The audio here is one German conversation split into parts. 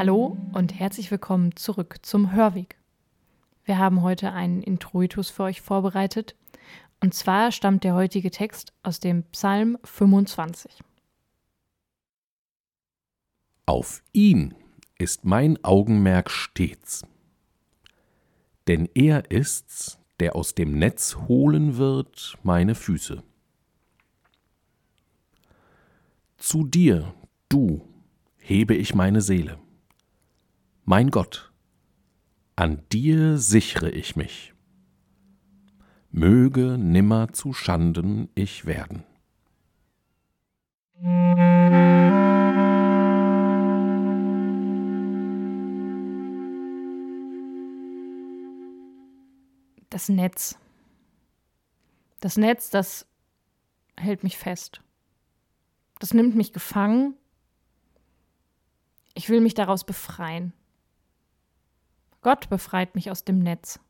Hallo und herzlich willkommen zurück zum Hörweg. Wir haben heute einen Introitus für euch vorbereitet. Und zwar stammt der heutige Text aus dem Psalm 25. Auf ihn ist mein Augenmerk stets. Denn er ist's, der aus dem Netz holen wird meine Füße. Zu dir, du, hebe ich meine Seele. Mein Gott, an dir sichere ich mich. Möge nimmer zu Schanden ich werden. Das Netz. Das Netz, das hält mich fest. Das nimmt mich gefangen. Ich will mich daraus befreien. Gott befreit mich aus dem Netz.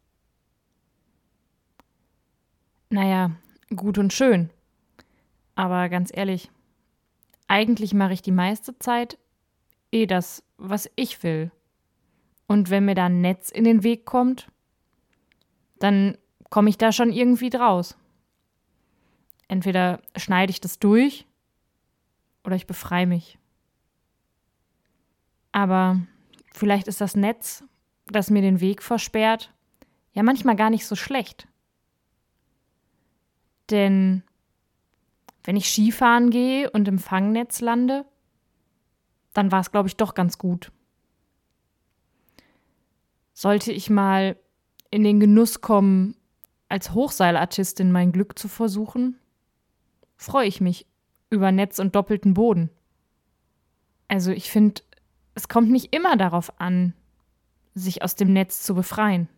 Naja, gut und schön. Aber ganz ehrlich, eigentlich mache ich die meiste Zeit eh das, was ich will. Und wenn mir da ein Netz in den Weg kommt, dann komme ich da schon irgendwie draus. Entweder schneide ich das durch oder ich befreie mich. Aber vielleicht ist das Netz das mir den Weg versperrt, ja manchmal gar nicht so schlecht. Denn wenn ich Skifahren gehe und im Fangnetz lande, dann war es, glaube ich, doch ganz gut. Sollte ich mal in den Genuss kommen, als Hochseilartistin mein Glück zu versuchen, freue ich mich über Netz und doppelten Boden. Also ich finde, es kommt nicht immer darauf an, sich aus dem Netz zu befreien.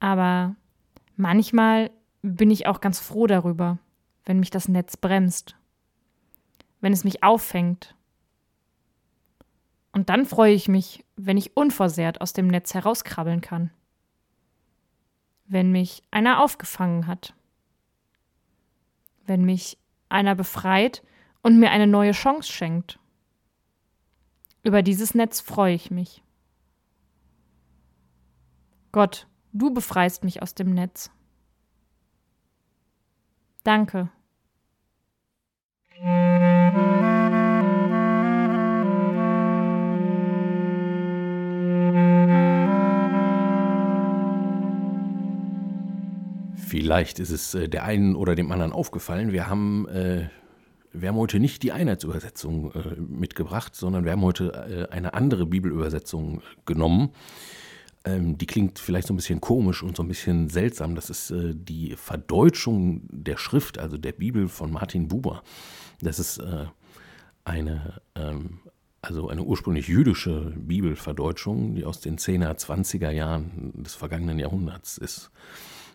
Aber manchmal bin ich auch ganz froh darüber, wenn mich das Netz bremst, wenn es mich auffängt. Und dann freue ich mich, wenn ich unversehrt aus dem Netz herauskrabbeln kann, wenn mich einer aufgefangen hat, wenn mich einer befreit und mir eine neue Chance schenkt. Über dieses Netz freue ich mich. Gott, du befreist mich aus dem Netz. Danke. Vielleicht ist es äh, der einen oder dem anderen aufgefallen. Wir haben, äh, wir haben heute nicht die Einheitsübersetzung äh, mitgebracht, sondern wir haben heute äh, eine andere Bibelübersetzung genommen. Ähm, die klingt vielleicht so ein bisschen komisch und so ein bisschen seltsam. Das ist äh, die Verdeutschung der Schrift, also der Bibel von Martin Buber. Das ist äh, eine, ähm, also eine ursprünglich jüdische Bibelverdeutschung, die aus den 10er, 20er Jahren des vergangenen Jahrhunderts ist.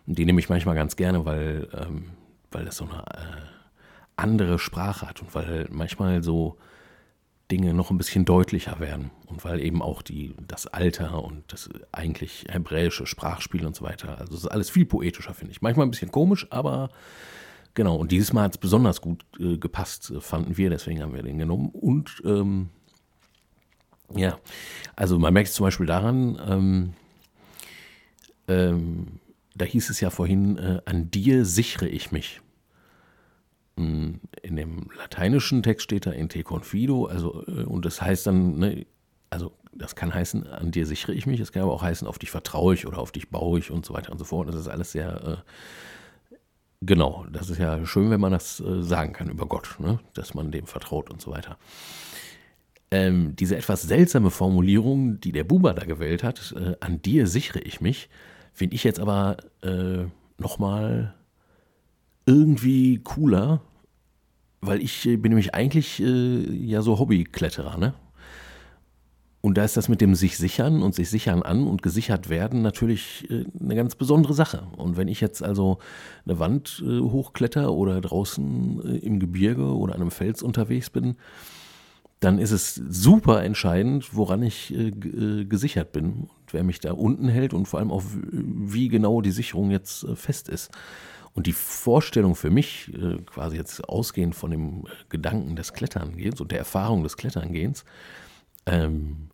Die nehme ich manchmal ganz gerne, weil, ähm, weil das so eine äh, andere Sprache hat und weil manchmal so Dinge noch ein bisschen deutlicher werden. Und weil eben auch die, das Alter und das eigentlich hebräische Sprachspiel und so weiter, also es ist alles viel poetischer, finde ich. Manchmal ein bisschen komisch, aber genau. Und dieses Mal hat es besonders gut äh, gepasst, fanden wir, deswegen haben wir den genommen. Und ähm, ja, also man merkt es zum Beispiel daran, ähm, ähm, da hieß es ja vorhin, äh, an dir sichere ich mich. In dem lateinischen Text steht da in te confido, also, äh, und das heißt dann, ne, also das kann heißen, an dir sichere ich mich, es kann aber auch heißen, auf dich vertraue ich oder auf dich baue ich und so weiter und so fort. Das ist alles sehr, äh, genau, das ist ja schön, wenn man das äh, sagen kann über Gott, ne, dass man dem vertraut und so weiter. Ähm, diese etwas seltsame Formulierung, die der Buber da gewählt hat, äh, an dir sichere ich mich, finde ich jetzt aber äh, nochmal irgendwie cooler, weil ich äh, bin nämlich eigentlich äh, ja so Hobbykletterer, ne? Und da ist das mit dem sich sichern und sich sichern an und gesichert werden natürlich äh, eine ganz besondere Sache. Und wenn ich jetzt also eine Wand äh, hochkletter oder draußen äh, im Gebirge oder an einem Fels unterwegs bin, dann ist es super entscheidend, woran ich äh, gesichert bin und wer mich da unten hält und vor allem auch, wie genau die Sicherung jetzt fest ist. Und die Vorstellung für mich, äh, quasi jetzt ausgehend von dem Gedanken des Kletterngehens und der Erfahrung des Kletterngehens, ähm,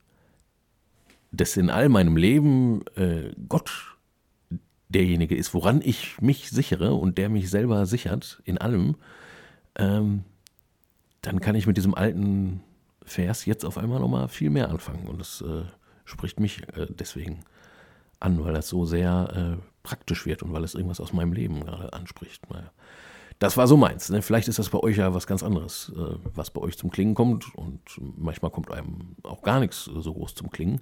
dass in all meinem Leben äh, Gott derjenige ist, woran ich mich sichere und der mich selber sichert in allem, ähm, dann kann ich mit diesem alten Vers jetzt auf einmal nochmal viel mehr anfangen. Und das äh, spricht mich äh, deswegen an, weil das so sehr äh, praktisch wird und weil es irgendwas aus meinem Leben gerade anspricht. Naja. Das war so meins. Ne? Vielleicht ist das bei euch ja was ganz anderes, äh, was bei euch zum Klingen kommt. Und manchmal kommt einem auch gar nichts so groß zum Klingen.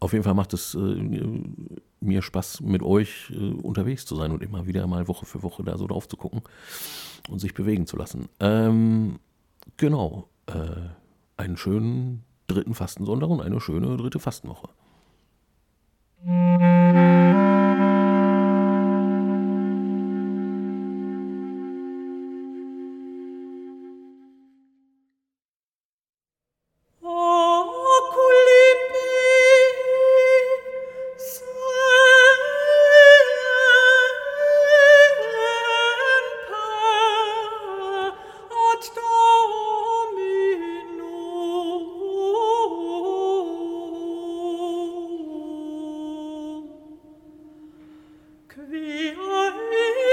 Auf jeden Fall macht es äh, mir Spaß, mit euch äh, unterwegs zu sein und immer wieder mal Woche für Woche da so drauf zu gucken und sich bewegen zu lassen. Ähm, genau. Äh, einen schönen dritten Fastensonntag und eine schöne dritte Fastenwoche.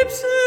lips.